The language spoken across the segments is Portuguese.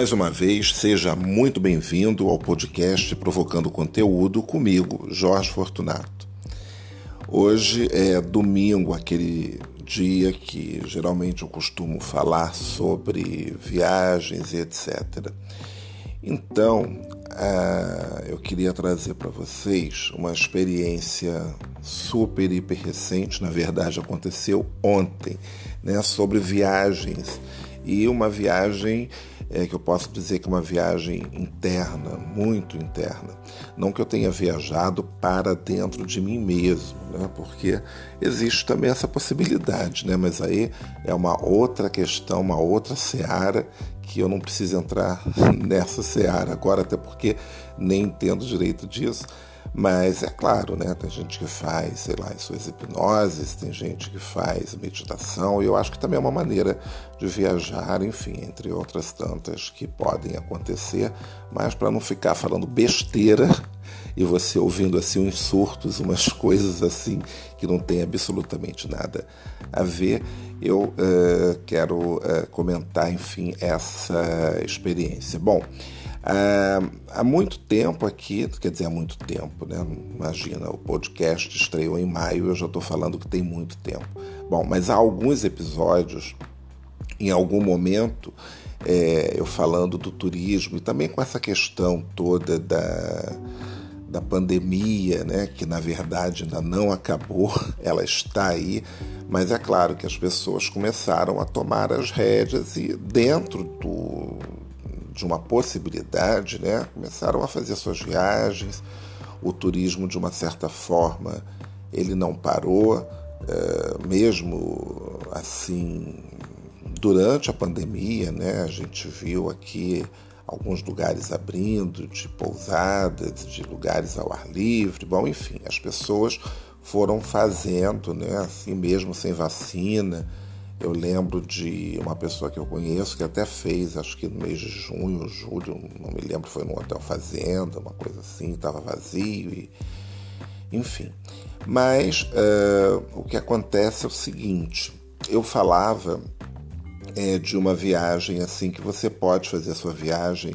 Mais uma vez, seja muito bem-vindo ao podcast Provocando Conteúdo comigo, Jorge Fortunato. Hoje é domingo, aquele dia que geralmente eu costumo falar sobre viagens e etc. Então, uh, eu queria trazer para vocês uma experiência super, hiper recente, na verdade aconteceu ontem, né, sobre viagens e uma viagem é, que eu posso dizer que é uma viagem interna, muito interna. Não que eu tenha viajado para dentro de mim mesmo, né? porque existe também essa possibilidade, né? mas aí é uma outra questão, uma outra seara que eu não preciso entrar nessa seara agora, até porque nem entendo direito disso. Mas é claro, né? Tem gente que faz, sei lá, suas hipnoses, tem gente que faz meditação, e eu acho que também é uma maneira de viajar, enfim, entre outras tantas que podem acontecer, mas para não ficar falando besteira e você ouvindo assim uns surtos, umas coisas assim que não tem absolutamente nada a ver, eu uh, quero uh, comentar, enfim, essa experiência. Bom, ah, há muito tempo aqui, quer dizer, há muito tempo, né? Imagina, o podcast estreou em maio eu já estou falando que tem muito tempo. Bom, mas há alguns episódios, em algum momento, é, eu falando do turismo e também com essa questão toda da, da pandemia, né? Que na verdade ainda não acabou, ela está aí, mas é claro que as pessoas começaram a tomar as rédeas e dentro do de uma possibilidade, né? começaram a fazer suas viagens, o turismo de uma certa forma ele não parou, é, mesmo assim durante a pandemia, né? A gente viu aqui alguns lugares abrindo, de pousadas, de lugares ao ar livre, bom, enfim, as pessoas foram fazendo, né? Assim mesmo sem vacina eu lembro de uma pessoa que eu conheço que até fez, acho que no mês de junho, julho, não me lembro, foi num hotel fazenda, uma coisa assim, estava vazio e enfim. Mas uh, o que acontece é o seguinte: eu falava é, de uma viagem assim que você pode fazer a sua viagem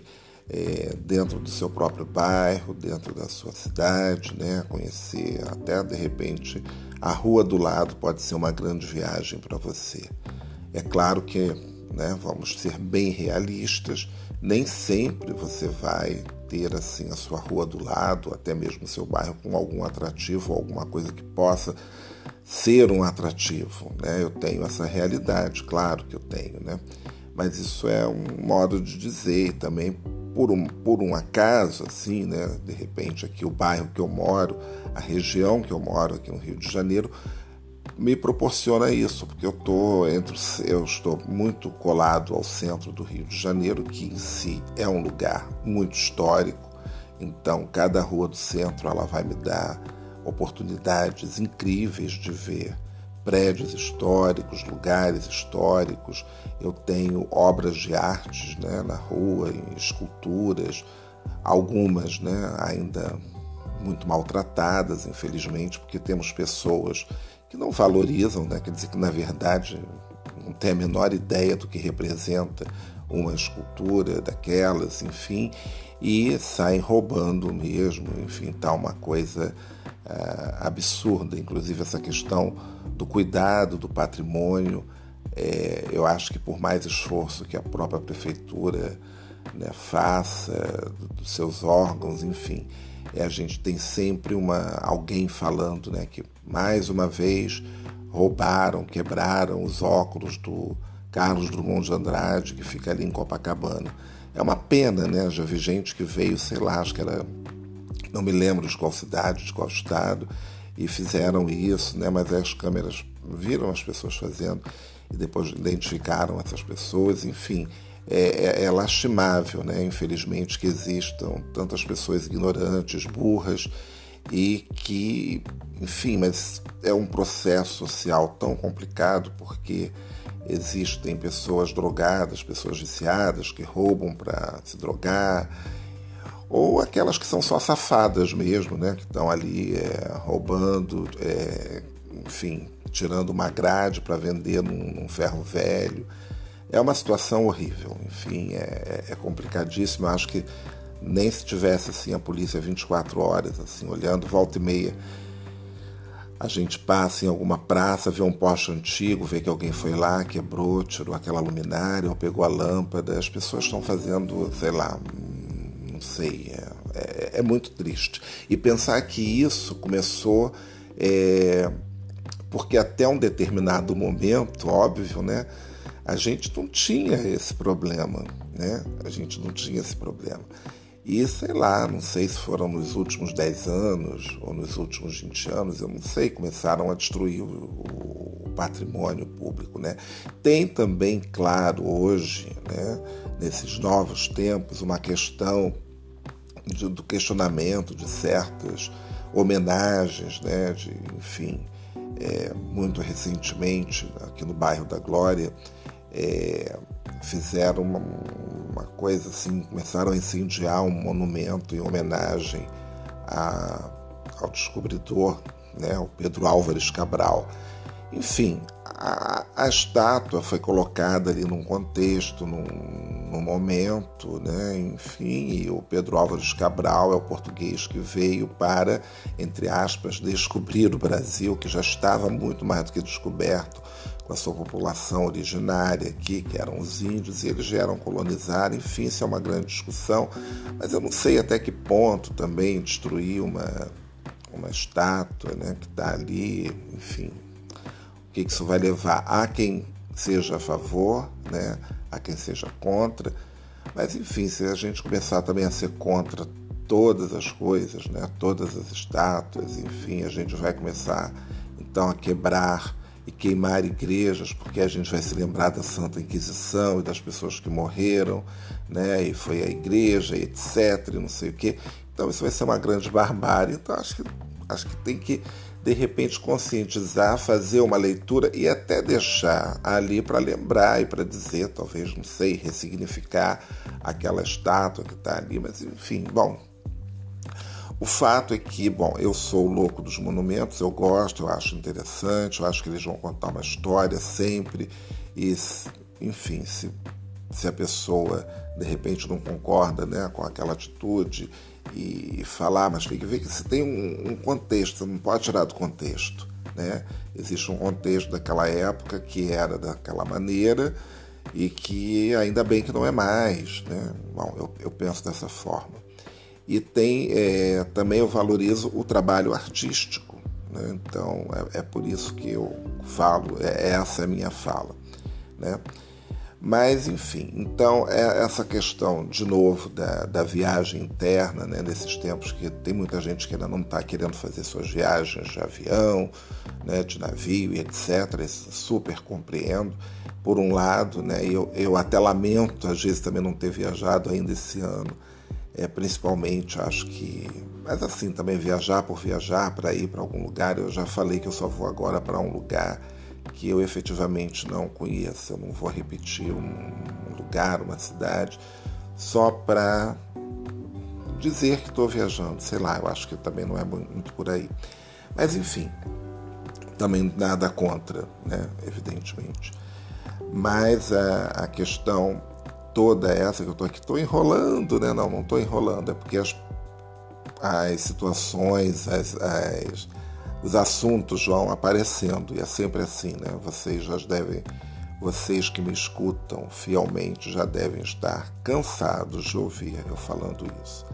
é, dentro do seu próprio bairro, dentro da sua cidade, né? Conhecer até de repente a rua do lado pode ser uma grande viagem para você. É claro que, né, vamos ser bem realistas, nem sempre você vai ter assim a sua rua do lado, até mesmo seu bairro com algum atrativo, alguma coisa que possa ser um atrativo, né? Eu tenho essa realidade, claro que eu tenho, né? Mas isso é um modo de dizer também por um, por um acaso, assim, né, de repente aqui o bairro que eu moro, a região que eu moro aqui no Rio de Janeiro, me proporciona isso, porque eu tô entre eu estou muito colado ao centro do Rio de Janeiro, que em si é um lugar muito histórico. Então, cada rua do centro ela vai me dar oportunidades incríveis de ver prédios históricos, lugares históricos. Eu tenho obras de artes né, na rua, esculturas, algumas né, ainda muito maltratadas, infelizmente, porque temos pessoas que não valorizam, né, quer dizer que na verdade não tem a menor ideia do que representa uma escultura daquelas, enfim, e saem roubando mesmo, enfim, tá uma coisa uh, absurda, inclusive essa questão do cuidado do patrimônio. É, eu acho que por mais esforço que a própria prefeitura né, faça, dos seus órgãos, enfim, é, a gente tem sempre uma, alguém falando né, que mais uma vez roubaram, quebraram os óculos do Carlos Drummond de Andrade, que fica ali em Copacabana. É uma pena, né? Já vi gente que veio, sei lá, acho que era, não me lembro de qual cidade, de qual estado, e fizeram isso, né? Mas as câmeras viram as pessoas fazendo e depois identificaram essas pessoas, enfim. É, é, é lastimável, né? infelizmente, que existam tantas pessoas ignorantes, burras, e que, enfim, mas é um processo social tão complicado porque existem pessoas drogadas, pessoas viciadas que roubam para se drogar, ou aquelas que são só safadas mesmo, né, que estão ali é, roubando, é, enfim, tirando uma grade para vender num, num, ferro velho. É uma situação horrível, enfim, é, é complicadíssimo. Eu acho que nem se tivesse assim a polícia 24 horas, assim, olhando volta e meia. A gente passa em alguma praça, vê um poste antigo, vê que alguém foi lá, quebrou, tirou aquela luminária ou pegou a lâmpada. As pessoas estão fazendo, sei lá, sei, é, é, é muito triste. E pensar que isso começou é, porque até um determinado momento, óbvio, né, a gente não tinha esse problema, né? A gente não tinha esse problema. E sei lá, não sei se foram nos últimos 10 anos ou nos últimos 20 anos, eu não sei, começaram a destruir o, o patrimônio público. Né? Tem também, claro, hoje, né, nesses novos tempos, uma questão de, do questionamento de certas homenagens, né, de, enfim, é, muito recentemente, aqui no bairro da Glória, é, fizeram uma, uma, coisa assim, começaram a incendiar um monumento em homenagem a, ao descobridor, né, o Pedro Álvares Cabral. Enfim, a, a, estátua foi colocada ali num contexto, num, num, momento, né? enfim, o Pedro Álvares Cabral é o português que veio para, entre aspas, descobrir o Brasil, que já estava muito mais do que descoberto com a sua população originária aqui, que eram os índios, e eles vieram colonizar, enfim, isso é uma grande discussão, mas eu não sei até que ponto também destruir uma, uma estátua né, que está ali, enfim, que isso vai levar a quem seja a favor, né, a quem seja contra, mas enfim, se a gente começar também a ser contra todas as coisas, né, todas as estátuas, enfim, a gente vai começar então a quebrar e queimar igrejas, porque a gente vai se lembrar da Santa Inquisição e das pessoas que morreram, né? E foi a igreja, etc, e não sei o quê. Então isso vai ser uma grande barbárie. Então acho que acho que tem que de repente conscientizar, fazer uma leitura e até deixar ali para lembrar e para dizer, talvez, não sei, ressignificar aquela estátua que está ali, mas enfim, bom, o fato é que, bom, eu sou louco dos monumentos, eu gosto, eu acho interessante, eu acho que eles vão contar uma história sempre. E, enfim, se, se a pessoa de repente não concorda né, com aquela atitude e falar, mas tem que ver que se tem um, um contexto, você não pode tirar do contexto. Né? Existe um contexto daquela época que era daquela maneira e que ainda bem que não é mais. Né? Bom, eu, eu penso dessa forma. E tem é, também eu valorizo o trabalho artístico. Né? Então é, é, por isso que eu falo, é, essa é a minha fala. Né? Mas, enfim, então é essa questão, de novo, da, da viagem interna, né, nesses tempos que tem muita gente que ainda não está querendo fazer suas viagens de avião, né, de navio e etc. Super compreendo. Por um lado, né, eu, eu até lamento, às vezes, também não ter viajado ainda esse ano, é, principalmente, acho que. Mas assim, também viajar por viajar para ir para algum lugar. Eu já falei que eu só vou agora para um lugar que eu efetivamente não conheço. Eu não vou repetir um lugar, uma cidade, só para dizer que estou viajando. Sei lá, eu acho que também não é muito por aí. Mas enfim, também nada contra, né? Evidentemente. Mas a, a questão toda essa que eu estou aqui, estou enrolando, né? Não, não estou enrolando, é porque as, as situações, as, as, os assuntos vão aparecendo e é sempre assim, né? Vocês já devem, vocês que me escutam fielmente já devem estar cansados de ouvir eu falando isso.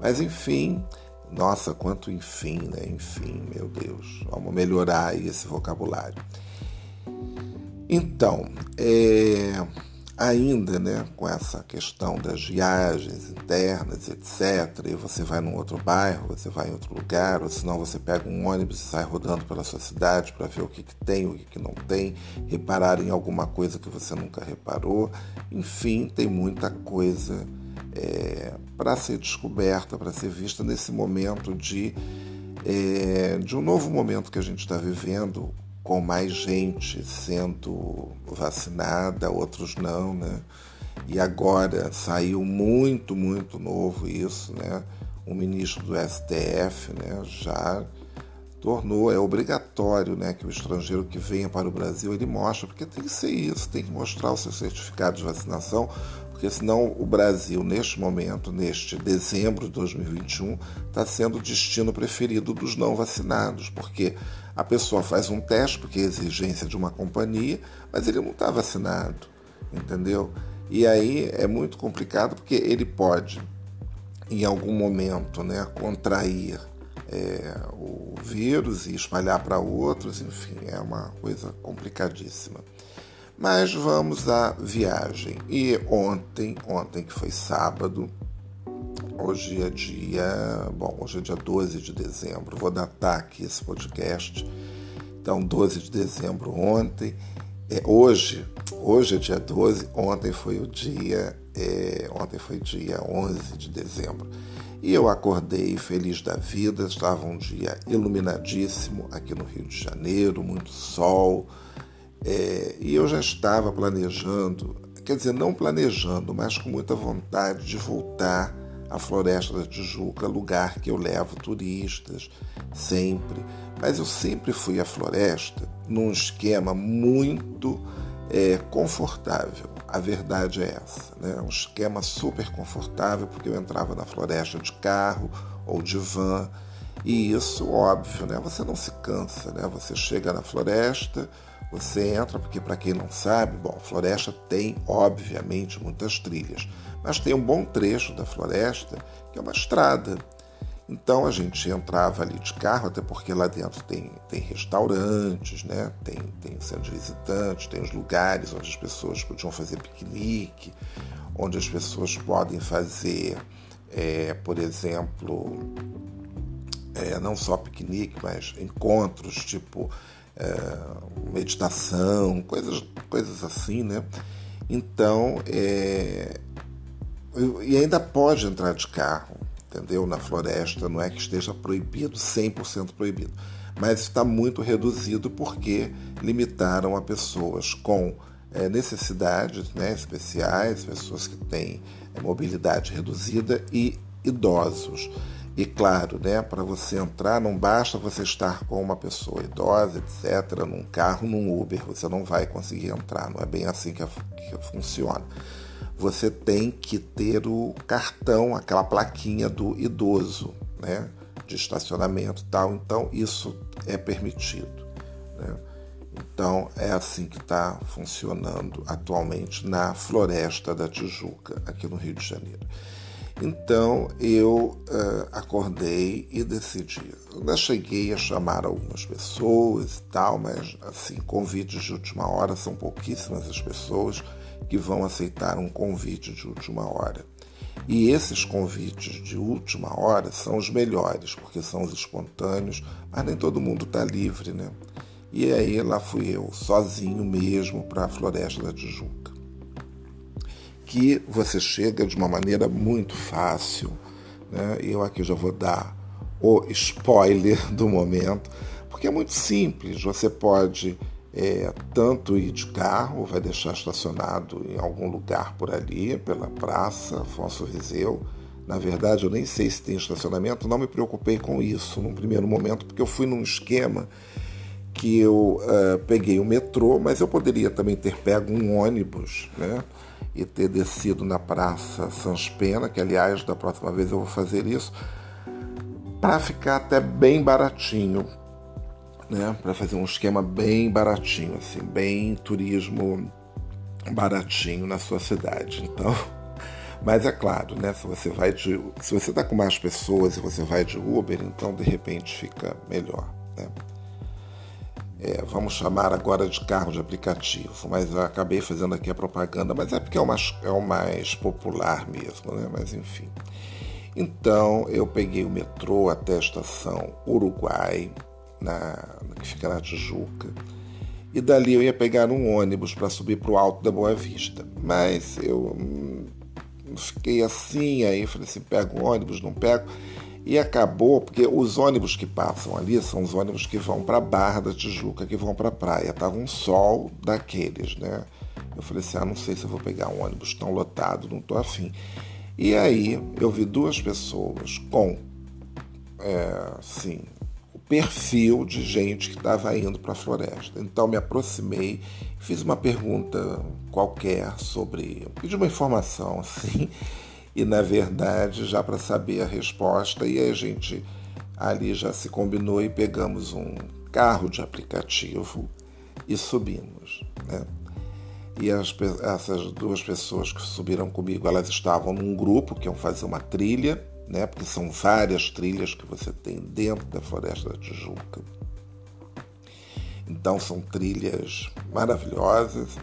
Mas enfim, nossa, quanto enfim, né? Enfim, meu Deus, vamos melhorar esse vocabulário. Então, é ainda né, com essa questão das viagens internas, etc., e você vai num outro bairro, você vai em outro lugar, ou senão você pega um ônibus e sai rodando pela sua cidade para ver o que, que tem, o que, que não tem, reparar em alguma coisa que você nunca reparou. Enfim, tem muita coisa é, para ser descoberta, para ser vista nesse momento de, é, de um novo momento que a gente está vivendo, com mais gente sendo vacinada, outros não, né? E agora saiu muito, muito novo isso, né? O ministro do STF, né, já tornou é obrigatório, né, que o estrangeiro que venha para o Brasil ele mostre, porque tem que ser isso, tem que mostrar o seu certificado de vacinação, porque senão o Brasil, neste momento, neste dezembro de 2021, está sendo o destino preferido dos não vacinados, porque a pessoa faz um teste, porque é exigência de uma companhia, mas ele não está vacinado, entendeu? E aí é muito complicado, porque ele pode, em algum momento, né, contrair é, o vírus e espalhar para outros, enfim, é uma coisa complicadíssima. Mas vamos à viagem. E ontem, ontem que foi sábado, hoje é dia, bom, hoje é dia 12 de dezembro. Vou datar aqui esse podcast. Então, 12 de dezembro ontem. É, hoje, hoje é dia 12, ontem foi o dia, é, ontem foi dia 11 de dezembro. E eu acordei feliz da vida, estava um dia iluminadíssimo aqui no Rio de Janeiro, muito sol, é, e eu já estava planejando, quer dizer, não planejando, mas com muita vontade de voltar à Floresta da Tijuca, lugar que eu levo turistas sempre. Mas eu sempre fui à floresta num esquema muito é, confortável. A verdade é essa, né? Um esquema super confortável, porque eu entrava na floresta de carro ou de van. E isso, óbvio, né? Você não se cansa, né? Você chega na floresta, você entra, porque para quem não sabe, bom, a floresta tem, obviamente, muitas trilhas, mas tem um bom trecho da floresta que é uma estrada. Então a gente entrava ali de carro, até porque lá dentro tem, tem restaurantes, né? tem, tem de visitantes, tem os lugares onde as pessoas podiam fazer piquenique, onde as pessoas podem fazer, é, por exemplo, é, não só piquenique, mas encontros tipo é, meditação, coisas, coisas assim, né? Então, é, e ainda pode entrar de carro, entendeu? Na floresta, não é que esteja proibido, 100% proibido, mas está muito reduzido porque limitaram a pessoas com é, necessidades né, especiais, pessoas que têm é, mobilidade reduzida e idosos. E claro, né, para você entrar não basta você estar com uma pessoa idosa, etc., num carro, num Uber, você não vai conseguir entrar, não é bem assim que, que funciona. Você tem que ter o cartão, aquela plaquinha do idoso, né, de estacionamento e tal, então isso é permitido. Né? Então é assim que está funcionando atualmente na Floresta da Tijuca, aqui no Rio de Janeiro. Então eu uh, acordei e decidi. Ainda cheguei a chamar algumas pessoas e tal, mas assim, convites de última hora são pouquíssimas as pessoas que vão aceitar um convite de última hora. E esses convites de última hora são os melhores, porque são os espontâneos, mas nem todo mundo está livre, né? E aí lá fui eu, sozinho mesmo, para a Floresta da Tijuca que você chega de uma maneira muito fácil. Né? Eu aqui já vou dar o spoiler do momento, porque é muito simples. Você pode é, tanto ir de carro, vai deixar estacionado em algum lugar por ali, pela praça Afonso Viseu. Na verdade, eu nem sei se tem estacionamento, não me preocupei com isso num primeiro momento, porque eu fui num esquema que eu uh, peguei o metrô, mas eu poderia também ter pego um ônibus, né? e ter descido na Praça Sans Pena, que aliás da próxima vez eu vou fazer isso, para ficar até bem baratinho, né? Para fazer um esquema bem baratinho, assim, bem turismo baratinho na sua cidade. Então, mas é claro, né? Se você vai de, se você está com mais pessoas e você vai de Uber, então de repente fica melhor, né? é, vamos chamar agora de carro de aplicativo, mas eu acabei fazendo aqui a propaganda, mas é porque é o mais, é o mais popular mesmo, né? Mas enfim. Então eu peguei o metrô até a estação Uruguai, na, que fica na Tijuca, e dali eu ia pegar um ônibus para subir para o alto da Boa Vista. Mas eu hum, fiquei assim, aí falei assim, pego ônibus, não pego. E acabou, porque os ônibus que passam ali são os ônibus que vão para a Barra da Tijuca, que vão para a praia. Tava um sol daqueles, né? Eu falei assim, ah, não sei se eu vou pegar um ônibus tão lotado, não tô afim. E aí eu vi duas pessoas com, é, o perfil de gente que estava indo para a floresta. Então me aproximei, fiz uma pergunta qualquer sobre, pedi uma informação, assim, e na verdade já para saber a resposta e a gente ali já se combinou e pegamos um carro de aplicativo e subimos, né? E as, essas duas pessoas que subiram comigo, elas estavam num grupo que iam fazer uma trilha, né? Porque são várias trilhas que você tem dentro da Floresta da Tijuca. Então são trilhas maravilhosas.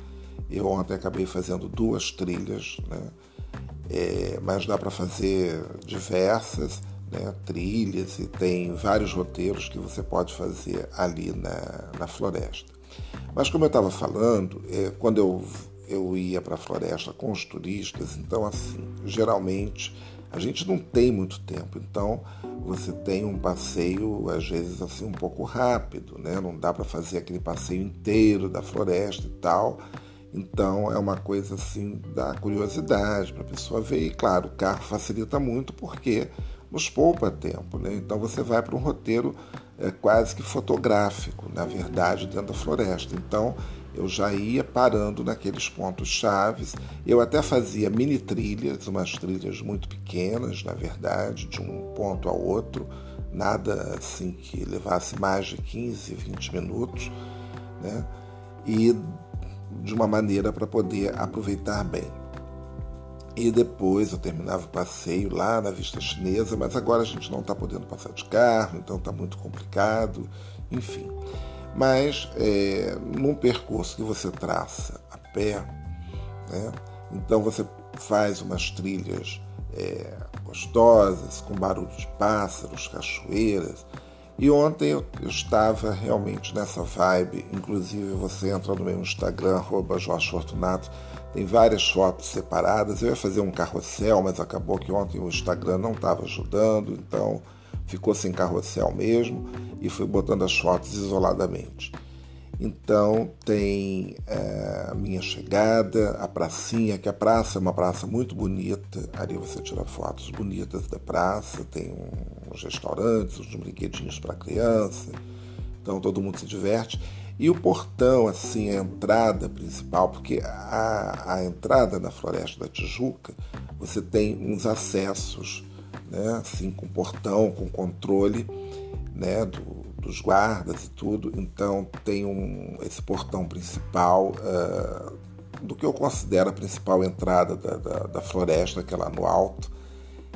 Eu ontem acabei fazendo duas trilhas, né? é, mas dá para fazer diversas né, trilhas e tem vários roteiros que você pode fazer ali na, na floresta. Mas como eu estava falando, é, quando eu, eu ia para a floresta com os turistas, então assim, geralmente a gente não tem muito tempo, então você tem um passeio às vezes assim um pouco rápido, né? Não dá para fazer aquele passeio inteiro da floresta e tal. Então é uma coisa assim da curiosidade para a pessoa ver. E claro, o carro facilita muito porque nos poupa tempo. Né? Então você vai para um roteiro é, quase que fotográfico, na verdade, dentro da floresta. Então eu já ia parando naqueles pontos chaves. Eu até fazia mini trilhas, umas trilhas muito pequenas, na verdade, de um ponto ao outro, nada assim que levasse mais de 15, 20 minutos, né? E de uma maneira para poder aproveitar bem. E depois eu terminava o passeio lá na vista chinesa, mas agora a gente não está podendo passar de carro, então está muito complicado, enfim. Mas é, num percurso que você traça a pé, né, então você faz umas trilhas é, gostosas, com barulho de pássaros, cachoeiras, e ontem eu, estava realmente nessa vibe, inclusive você entra no meu Instagram, Jorge Fortunato, tem várias fotos separadas. Eu ia fazer um carrossel, mas acabou que ontem o Instagram não estava ajudando, então ficou sem carrossel mesmo e fui botando as fotos isoladamente. Então tem é, a minha chegada, a pracinha, que a praça é uma praça muito bonita. Ali você tira fotos bonitas da praça, tem uns restaurantes, uns brinquedinhos para criança. Então todo mundo se diverte. E o portão, assim, a entrada principal, porque a, a entrada na Floresta da Tijuca, você tem uns acessos, né, assim, com portão, com controle, né, do, dos guardas e tudo. Então tem um, esse portão principal uh, do que eu considero a principal entrada da, da, da, floresta, que é lá no alto.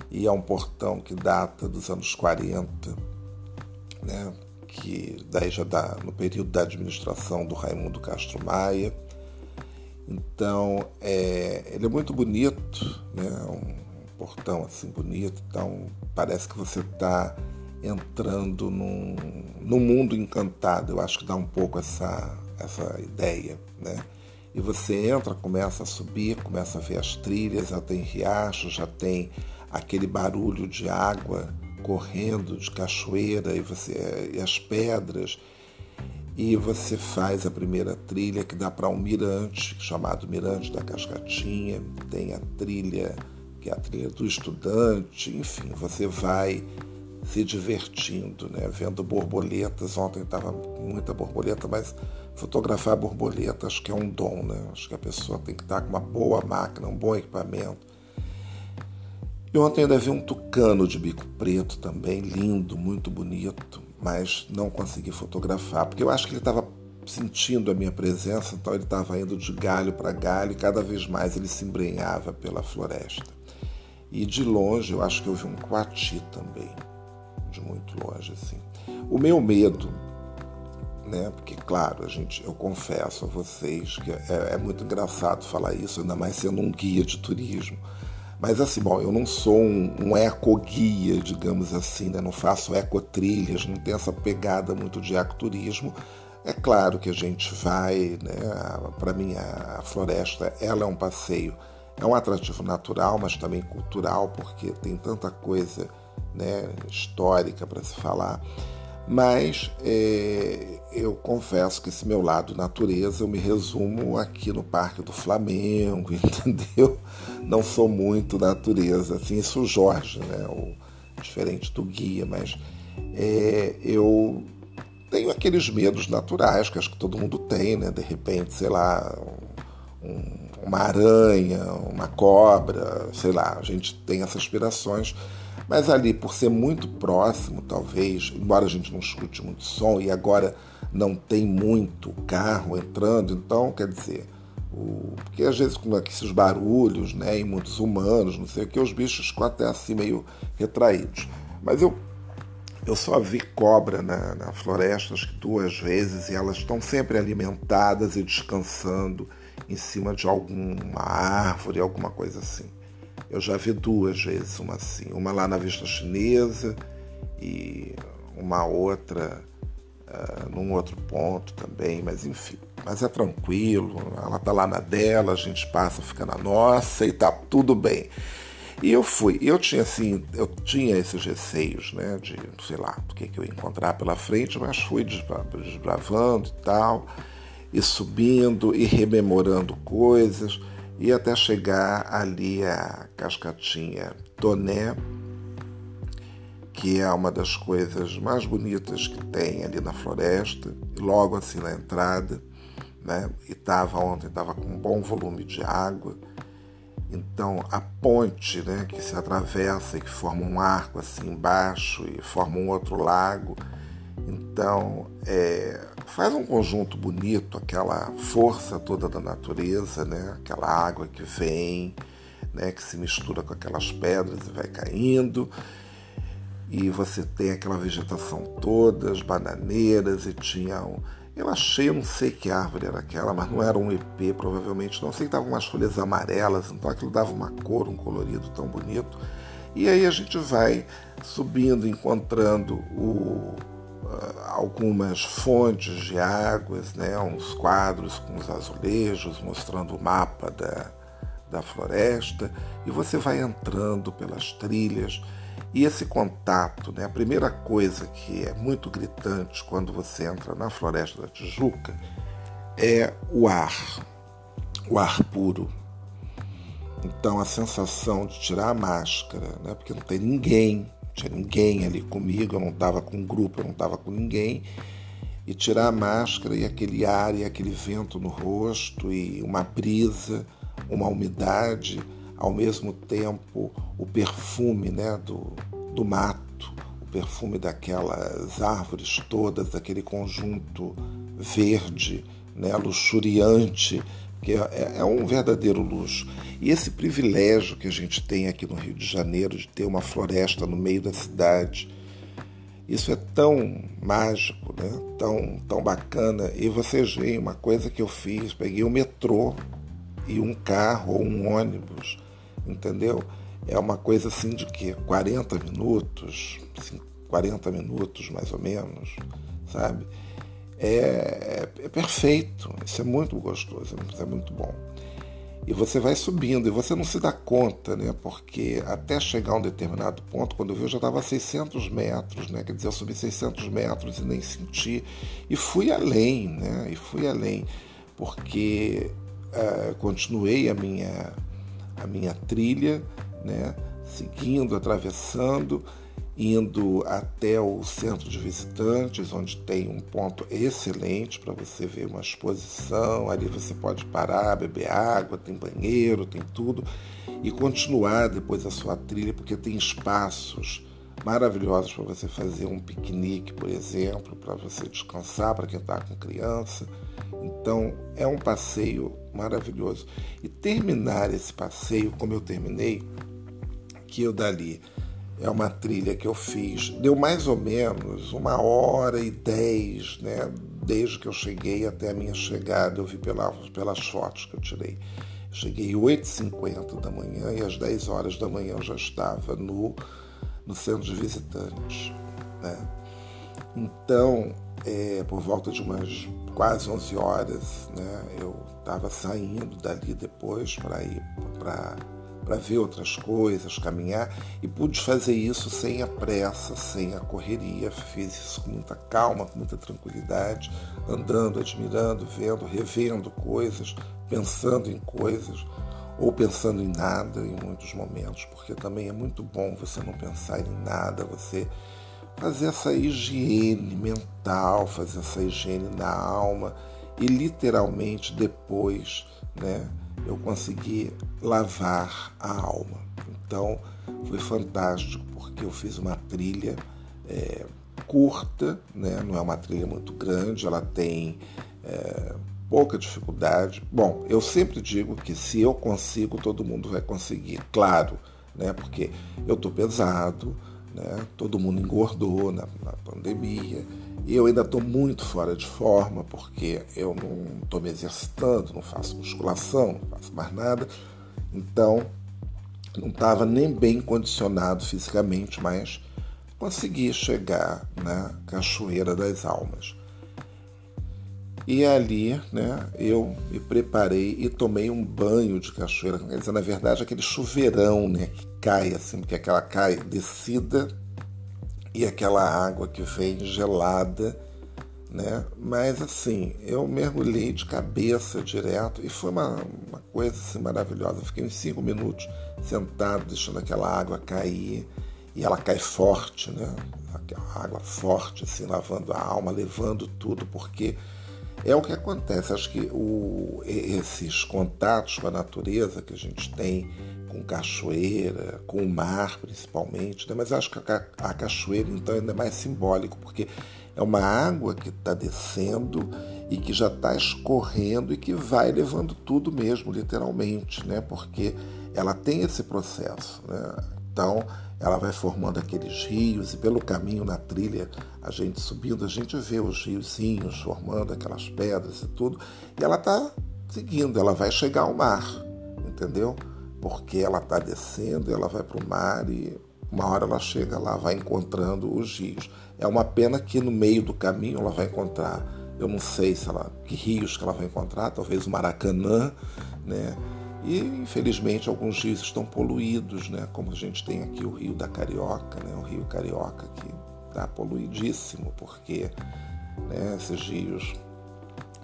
E é um portão que data dos anos 40, né? que daí já dá no período da administração do Raimundo Castro Maia. Então é, ele é muito bonito, né? um portão assim bonito, então parece que você está entrando num, num mundo encantado. Eu acho que dá um pouco essa, essa ideia, né? E você entra, começa a subir, começa a ver as trilhas, já tem riachos, já tem aquele barulho de água correndo, de cachoeira, e, você, e as pedras. E você faz a primeira trilha que dá para um mirante, chamado Mirante da Cascatinha. Tem a trilha, que a trilha do estudante, enfim, você vai se divertindo, né? vendo borboletas. Ontem estava muita borboleta, mas fotografar borboleta acho que é um dom, né? Acho que a pessoa tem que estar com uma boa máquina, um bom equipamento. E ontem ainda vi um tucano de bico preto também, lindo, muito bonito, mas não consegui fotografar, porque eu acho que ele estava sentindo a minha presença, então ele estava indo de galho para galho e cada vez mais ele se embrenhava pela floresta. E de longe eu acho que vi um coati também de muito longe assim. O meu medo né? Porque, claro, a gente, eu confesso a vocês que é, é muito engraçado falar isso, ainda mais sendo um guia de turismo. Mas assim, bom, eu não sou um, um ecoguia, digamos assim, né? não faço ecotrilhas, não tenho essa pegada muito de ecoturismo. É claro que a gente vai, né? Para mim a floresta, ela é um passeio, é um atrativo natural, mas também cultural, porque tem tanta coisa, né, histórica para se falar. Mas é, eu confesso que esse meu lado natureza eu me resumo aqui no Parque do Flamengo, entendeu? Não sou muito natureza, assim, isso o Jorge, né? O, diferente do guia, mas é, eu tenho aqueles medos naturais que acho que todo mundo tem, né? De repente, sei lá, um, uma aranha, uma cobra, sei lá, a gente tem essas aspirações mas ali, por ser muito próximo, talvez, embora a gente não escute muito som e agora não tem muito carro entrando, então, quer dizer, o... porque às vezes com esses barulhos, né, e muitos humanos, não sei o que, os bichos ficam até assim meio retraídos. Mas eu, eu só vi cobra na, na floresta acho que duas vezes e elas estão sempre alimentadas e descansando em cima de alguma árvore, alguma coisa assim. Eu já vi duas vezes uma assim, uma lá na vista chinesa e uma outra uh, num outro ponto também, mas enfim. Mas é tranquilo, ela tá lá na dela, a gente passa, fica na nossa e tá tudo bem. E eu fui, eu tinha assim, eu tinha esses receios, né, de, sei lá, o que, que eu ia encontrar pela frente, mas fui desbravando e tal, e subindo e rememorando coisas e até chegar ali a Cascatinha Toné, que é uma das coisas mais bonitas que tem ali na floresta, logo assim na entrada, né? E estava ontem estava com um bom volume de água. Então a ponte, né, que se atravessa e que forma um arco assim embaixo e forma um outro lago. Então é, faz um conjunto bonito, aquela força toda da natureza, né? aquela água que vem, né? que se mistura com aquelas pedras e vai caindo. E você tem aquela vegetação toda, as bananeiras, e tinha um. Eu achei, não sei que árvore era aquela, mas não era um IP, provavelmente não. Sei que estavam umas folhas amarelas, então aquilo dava uma cor, um colorido tão bonito. E aí a gente vai subindo, encontrando o, algumas fontes de águas, né, uns quadros com os azulejos mostrando o mapa da, da floresta, e você vai entrando pelas trilhas. E esse contato, né, a primeira coisa que é muito gritante quando você entra na Floresta da Tijuca é o ar, o ar puro. Então a sensação de tirar a máscara, né, porque não tem ninguém tinha ninguém ali comigo, eu não estava com grupo, eu não estava com ninguém. E tirar a máscara e aquele ar e aquele vento no rosto e uma brisa, uma umidade, ao mesmo tempo o perfume né, do, do mato, o perfume daquelas árvores todas, daquele conjunto verde, né, luxuriante que é, é, um verdadeiro luxo. E esse privilégio que a gente tem aqui no Rio de Janeiro de ter uma floresta no meio da cidade, isso é tão mágico, né? tão, tão bacana. E vocês veem uma coisa que eu fiz: peguei um metrô e um carro ou um ônibus, entendeu? É uma coisa assim de que 40 minutos, 40 minutos mais ou menos, sabe? É, é, perfeito, isso é muito gostoso, isso é muito bom. E você vai subindo e você não se dá conta, né? Porque até chegar a um determinado ponto, quando eu vi, eu já estava a 600 metros, né? Quer dizer, eu subi 600 metros e nem senti. E fui além, né? E fui além, porque uh, continuei a minha, a minha trilha, né? Seguindo, atravessando indo até o centro de visitantes, onde tem um ponto excelente para você ver uma exposição. Ali você pode parar, beber água, tem banheiro, tem tudo, e continuar depois a sua trilha, porque tem espaços maravilhosos para você fazer um piquenique, por exemplo, para você descansar, para quem está com criança. Então é um passeio maravilhoso. E terminar esse passeio como eu terminei, que eu dali é uma trilha que eu fiz, deu mais ou menos uma hora e dez, né? Desde que eu cheguei até a minha chegada, eu vi pela, pelas fotos que eu tirei. Cheguei 8h50 da manhã e às 10 horas da manhã eu já estava no, no centro de visitantes. Né? Então, é, por volta de umas quase 11 horas, né, eu estava saindo dali depois para ir para para ver outras coisas, caminhar, e pude fazer isso sem a pressa, sem a correria. Fiz isso com muita calma, com muita tranquilidade, andando, admirando, vendo, revendo coisas, pensando em coisas, ou pensando em nada em muitos momentos, porque também é muito bom você não pensar em nada, você fazer essa higiene mental, fazer essa higiene na alma e literalmente depois, né, eu consegui lavar a alma. Então foi fantástico porque eu fiz uma trilha é, curta, né, não é uma trilha muito grande, ela tem é, pouca dificuldade. Bom, eu sempre digo que se eu consigo, todo mundo vai conseguir, claro, né, porque eu estou pesado né? Todo mundo engordou na, na pandemia. E eu ainda estou muito fora de forma, porque eu não estou me exercitando, não faço musculação, não faço mais nada. Então, não estava nem bem condicionado fisicamente, mas consegui chegar na Cachoeira das Almas. E ali, né, eu me preparei e tomei um banho de cachoeira. Quer dizer, na verdade, aquele chuveirão, né, que cai assim, porque aquela cai descida e aquela água que vem gelada, né? Mas assim, eu mergulhei de cabeça direto e foi uma, uma coisa assim, maravilhosa. Eu fiquei uns cinco minutos sentado, deixando aquela água cair e ela cai forte, né? Aquela água forte, assim, lavando a alma, levando tudo, porque é o que acontece. Acho que o, esses contatos com a natureza que a gente tem, com cachoeira, com o mar principalmente, né? mas acho que a, a cachoeira então é mais simbólico, porque é uma água que está descendo e que já está escorrendo e que vai levando tudo mesmo, literalmente, né? porque ela tem esse processo. Né? Então, ela vai formando aqueles rios e pelo caminho na trilha, a gente subindo, a gente vê os riozinhos formando aquelas pedras e tudo, e ela está seguindo, ela vai chegar ao mar, entendeu? Porque ela está descendo, ela vai para o mar e uma hora ela chega lá, vai encontrando os rios. É uma pena que no meio do caminho ela vai encontrar, eu não sei se ela, que rios que ela vai encontrar, talvez o Maracanã, né? E, infelizmente, alguns rios estão poluídos, né? como a gente tem aqui o Rio da Carioca, né? o Rio Carioca que está poluidíssimo, porque né, esses rios,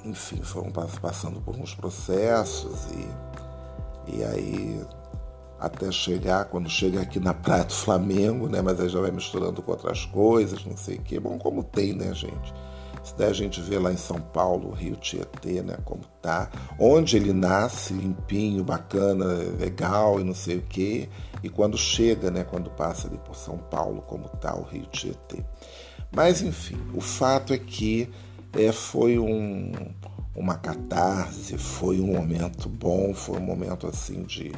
enfim, foram passando por uns processos e, e aí até chegar, quando chega aqui na Praia do Flamengo, né? mas aí já vai misturando com outras coisas, não sei o quê. Bom, como tem, né, gente? Isso daí a gente vê lá em São Paulo, Rio Tietê, né, como tá, onde ele nasce, limpinho, bacana, legal e não sei o quê, e quando chega, né, quando passa ali por São Paulo, como tá o Rio Tietê. Mas enfim, o fato é que é, foi um, uma catarse, foi um momento bom, foi um momento assim de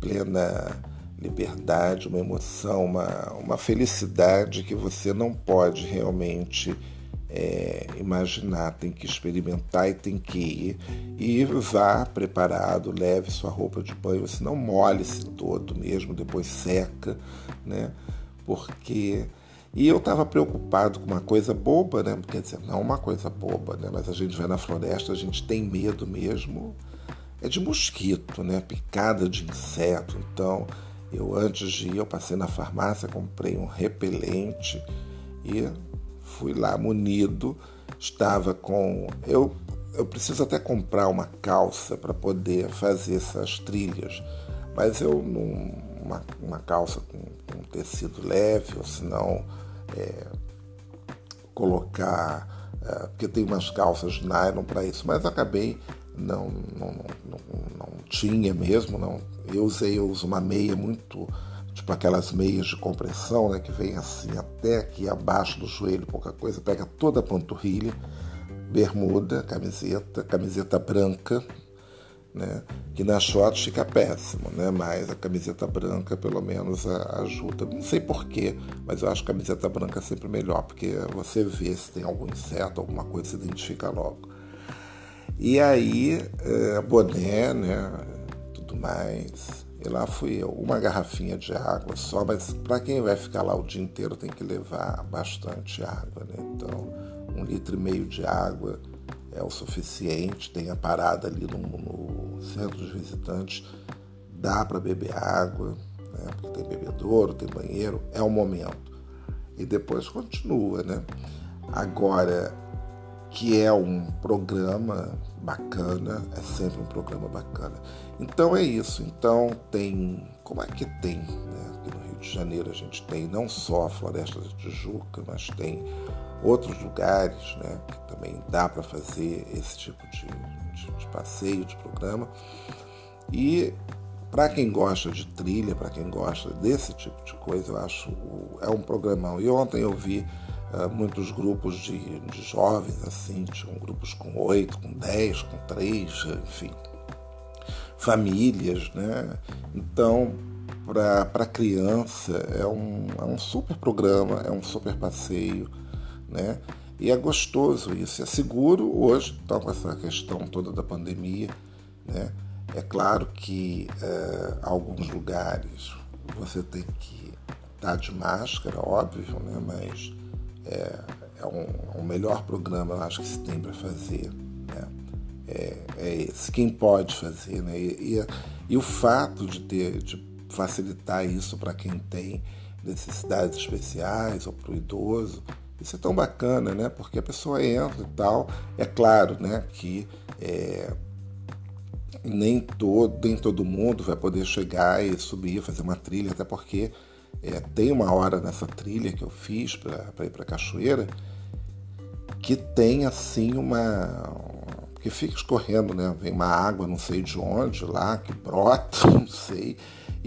plena liberdade, uma emoção, uma, uma felicidade que você não pode realmente é, imaginar, tem que experimentar e tem que ir. E vá preparado, leve sua roupa de banho, se não molhe-se todo mesmo, depois seca, né? Porque. E eu estava preocupado com uma coisa boba, né? Quer dizer, não uma coisa boba, né? Mas a gente vai na floresta, a gente tem medo mesmo. É de mosquito, né? Picada de inseto. Então, eu antes de ir, eu passei na farmácia, comprei um repelente e fui lá munido, estava com. Eu, eu preciso até comprar uma calça para poder fazer essas trilhas, mas eu não. Uma, uma calça com, com tecido leve, ou senão é, colocar. É, porque tem umas calças de nylon para isso, mas acabei não, não, não, não, tinha mesmo, não. Eu usei, eu uso uma meia muito tipo aquelas meias de compressão, né, que vem assim até aqui abaixo do joelho, pouca coisa, pega toda a panturrilha, bermuda, camiseta, camiseta branca, né? Que nas fotos fica péssimo, né? Mas a camiseta branca pelo menos ajuda. Não sei porquê, mas eu acho que a camiseta branca é sempre melhor, porque você vê se tem algum inseto, alguma coisa, se identifica logo. E aí, é, boné, né? Tudo mais. E lá fui eu, uma garrafinha de água só, mas para quem vai ficar lá o dia inteiro tem que levar bastante água, né? Então, um litro e meio de água é o suficiente. Tem a parada ali no, no centro dos visitantes, dá para beber água, né? porque tem bebedouro, tem banheiro, é o momento. E depois continua, né? Agora, que é um programa bacana, é sempre um programa bacana. Então é isso. Então tem. Como é que tem? Né? Aqui no Rio de Janeiro a gente tem não só a Floresta da Tijuca, mas tem outros lugares né, que também dá para fazer esse tipo de, de, de passeio, de programa. E para quem gosta de trilha, para quem gosta desse tipo de coisa, eu acho é um programão. E ontem eu vi uh, muitos grupos de, de jovens assim, tinham grupos com oito, com dez, com três, enfim, famílias, né? Então, para criança é um, é um super programa, é um super passeio né? E é gostoso isso, é seguro hoje, então com essa questão toda da pandemia, né? É claro que é, alguns lugares você tem que estar de máscara, óbvio, né? Mas é, é um, um melhor programa, eu acho que se tem para fazer, né? É, é, esse. Quem pode fazer, né? E, e, e o fato de ter, de facilitar isso para quem tem necessidades especiais ou para o idoso, isso é tão bacana, né? Porque a pessoa entra e tal. É claro, né? Que é, nem todo, nem todo mundo vai poder chegar e subir, fazer uma trilha, até porque é, tem uma hora nessa trilha que eu fiz para ir para a cachoeira que tem assim uma. Porque fica escorrendo, né? Vem uma água, não sei de onde lá, que brota, não sei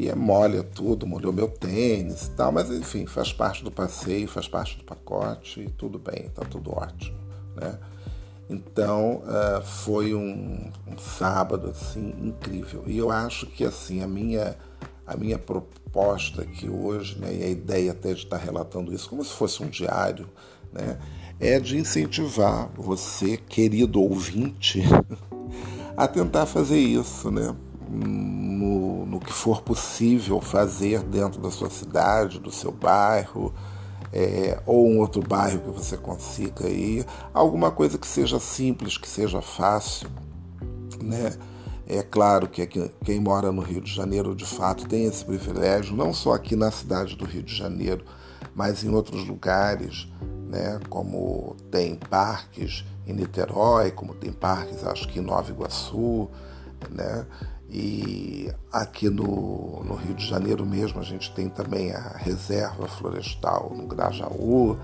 e é molha tudo, molhou meu tênis e tal, mas enfim, faz parte do passeio, faz parte do pacote e tudo bem, tá tudo ótimo, né? Então uh, foi um, um, sábado assim incrível e eu acho que assim a minha a minha proposta aqui hoje, né, e a ideia até de estar relatando isso como se fosse um diário, né, é de incentivar você, querido ouvinte, a tentar fazer isso, né? No, no que for possível fazer dentro da sua cidade, do seu bairro, é, ou um outro bairro que você consiga ir, alguma coisa que seja simples, que seja fácil, né? É claro que aqui, quem mora no Rio de Janeiro de fato tem esse privilégio, não só aqui na cidade do Rio de Janeiro, mas em outros lugares, né? Como tem parques em Niterói, como tem parques acho que em Nova Iguaçu, né? E aqui no, no, Rio de Janeiro mesmo a gente tem também a reserva florestal no Grajaú,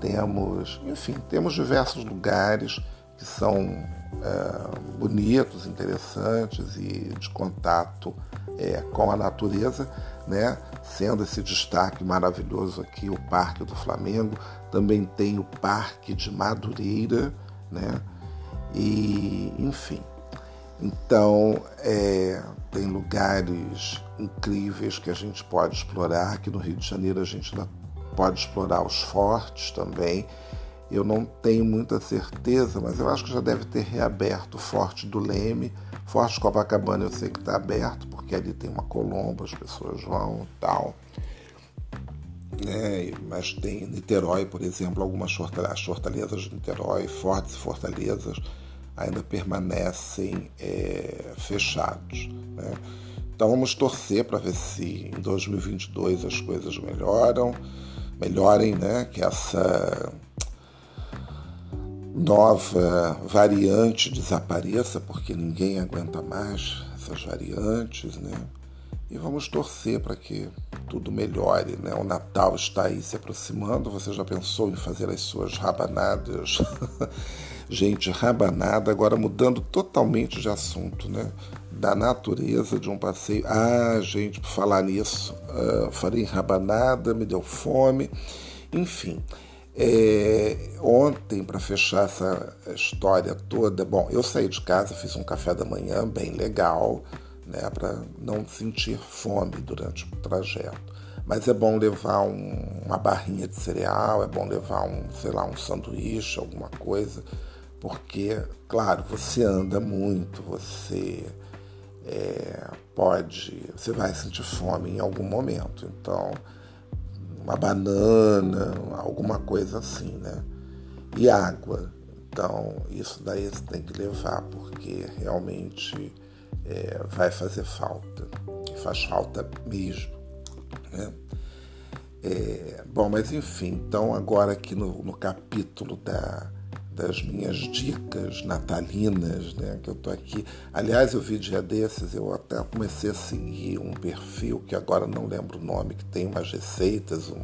temos, enfim, temos diversos lugares que são é, bonitos, interessantes e de contato é, com a natureza, né? Sendo esse destaque maravilhoso aqui o Parque do Flamengo, também tem o Parque de Madureira, né? E, enfim, então, é, tem lugares incríveis que a gente pode explorar. Aqui no Rio de Janeiro a gente pode explorar os fortes também. Eu não tenho muita certeza, mas eu acho que já deve ter reaberto o Forte do Leme. Forte Copacabana eu sei que está aberto, porque ali tem uma colomba, as pessoas vão e tal. É, mas tem Niterói, por exemplo, algumas fortalezas de Niterói, fortes fortalezas ainda permanecem é, fechados. Né? Então vamos torcer para ver se em 2022 as coisas melhoram, melhorem, né? Que essa nova variante desapareça, porque ninguém aguenta mais essas variantes, né? E vamos torcer para que tudo melhore, né? O Natal está aí se aproximando. Você já pensou em fazer as suas rabanadas Gente, rabanada, agora mudando totalmente de assunto, né? Da natureza de um passeio. Ah, gente, por falar nisso, uh, falei rabanada, me deu fome. Enfim, É, ontem, para fechar essa história toda, bom, eu saí de casa, fiz um café da manhã bem legal, né, para não sentir fome durante o trajeto. Mas é bom levar um, uma barrinha de cereal, é bom levar um, sei lá, um sanduíche, alguma coisa, porque, claro, você anda muito, você é, pode, você vai sentir fome em algum momento. Então, uma banana, alguma coisa assim, né? E água. Então, isso daí você tem que levar, porque realmente é, vai fazer falta. E faz falta mesmo. Né? É, bom, mas enfim, então agora aqui no, no capítulo da, das minhas dicas natalinas, né, que eu tô aqui. Aliás, eu vi dia desses, eu até comecei a seguir um perfil que agora não lembro o nome, que tem umas receitas, um,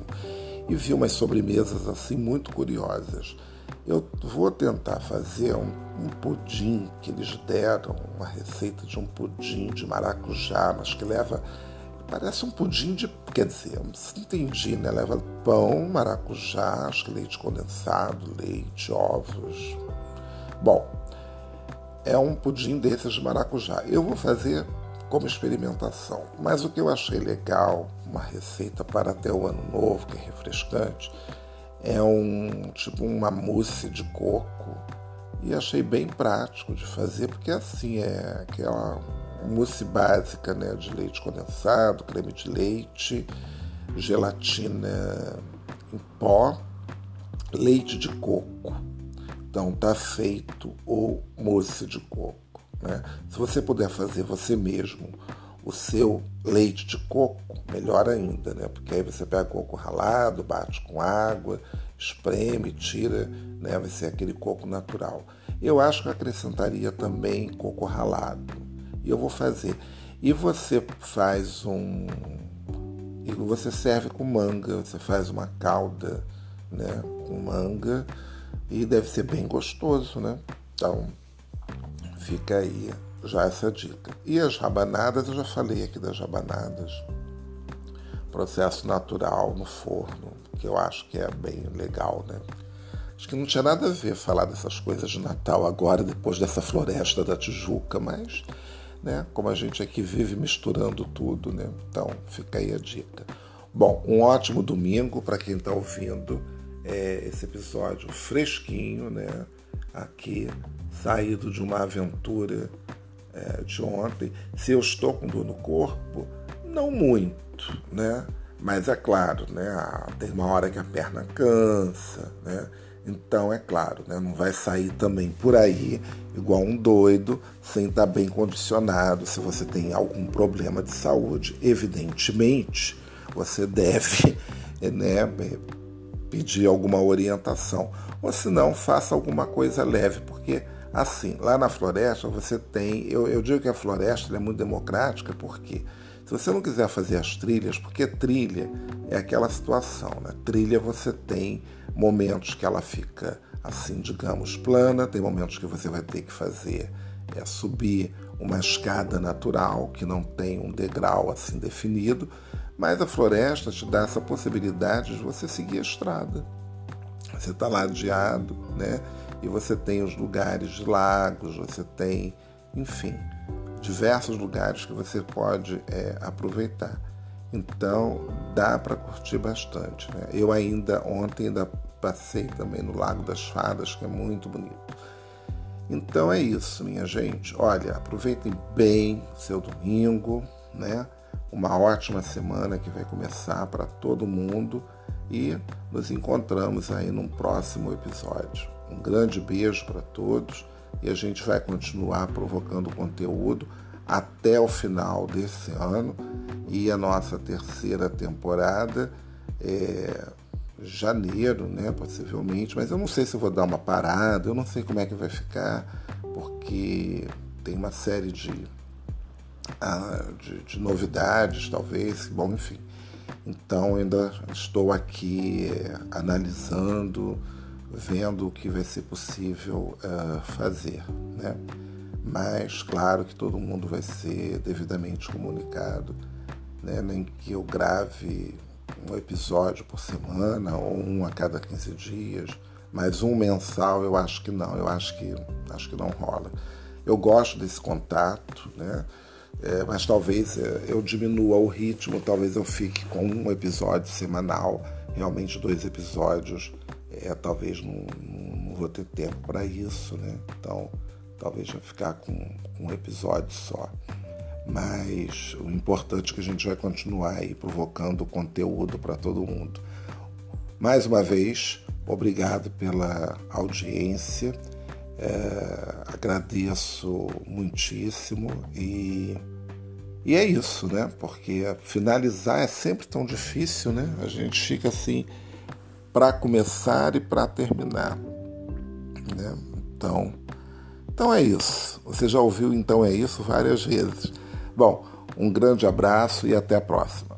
e vi umas sobremesas assim muito curiosas. Eu vou tentar fazer um, um, pudim que eles deram, uma receita de um pudim de maracujá, mas que leva. Parece um pudim de. Quer dizer, se entendi, né? Leva pão, maracujá, leite condensado, leite, ovos. Bom, é um pudim desses de maracujá. Eu vou fazer como experimentação, mas o que eu achei legal, uma receita para até o ano novo, que é refrescante, é um tipo uma mousse de coco e achei bem prático de fazer porque assim é aquela mousse básica né, de leite condensado, creme de leite, gelatina em pó, leite de coco. Então tá feito o mousse de coco. Né? Se você puder fazer você mesmo o seu leite de coco, melhor ainda, né? Porque aí você pega coco ralado, bate com água, espreme, tira, né? Vai ser aquele coco natural. Eu acho que acrescentaria também coco ralado. E eu vou fazer. E você faz um. E você serve com manga, você faz uma calda, né? Com manga. E deve ser bem gostoso, né? Então, fica aí já essa dica. E as rabanadas, eu já falei aqui das rabanadas. Processo natural no forno, que eu acho que é bem legal, né? Acho que não tinha nada a ver falar dessas coisas de Natal agora, depois dessa floresta da Tijuca, mas, né, como a gente aqui vive misturando tudo, né? Então, fica aí a dica. Bom, um ótimo domingo para quem está ouvindo é, esse episódio fresquinho, né? Aqui, saído de uma aventura é, de ontem. Se eu estou com dor no corpo, não muito, né? Mas é claro, né? Tem uma hora que a perna cansa, né? Então é claro, né? Não vai sair também por aí igual um doido, sem estar bem condicionado. Se você tem algum problema de saúde, evidentemente você deve, né? Pedir alguma orientação. Ou se não, faça alguma coisa leve, porque Assim, lá na floresta você tem. Eu, eu digo que a floresta é muito democrática porque se você não quiser fazer as trilhas, porque trilha é aquela situação, né? Trilha você tem momentos que ela fica assim, digamos, plana, tem momentos que você vai ter que fazer é subir uma escada natural que não tem um degrau assim definido, mas a floresta te dá essa possibilidade de você seguir a estrada. Você está ladeado, né? e você tem os lugares de lagos, você tem, enfim, diversos lugares que você pode é, aproveitar. Então dá para curtir bastante. Né? Eu ainda ontem ainda passei também no Lago das Fadas, que é muito bonito. Então é isso, minha gente. Olha, aproveitem bem seu domingo, né? Uma ótima semana que vai começar para todo mundo e nos encontramos aí num próximo episódio. Um grande beijo para todos e a gente vai continuar provocando conteúdo até o final desse ano e a nossa terceira temporada é janeiro, né, possivelmente, mas eu não sei se vou dar uma parada, eu não sei como é que vai ficar, porque tem uma série de, uh, de, de novidades, talvez, bom, enfim. Então ainda estou aqui é, analisando vendo o que vai ser possível uh, fazer, né? Mas claro que todo mundo vai ser devidamente comunicado, né? Nem que eu grave um episódio por semana ou um a cada 15 dias, mas um mensal eu acho que não, eu acho que acho que não rola. Eu gosto desse contato, né? É, mas talvez é, eu diminua o ritmo, talvez eu fique com um episódio semanal, realmente dois episódios, é, talvez não, não, vou ter tempo para isso, né? Então talvez eu ficar com, com um episódio só. Mas o importante é que a gente vai continuar aí provocando conteúdo para todo mundo. Mais uma vez, obrigado pela audiência. É, agradeço muitíssimo e, e é isso, né? Porque finalizar é sempre tão difícil, né? A gente fica assim para começar e para terminar, né? Então, então é isso. Você já ouviu então é isso várias vezes. Bom, um grande abraço e até a próxima.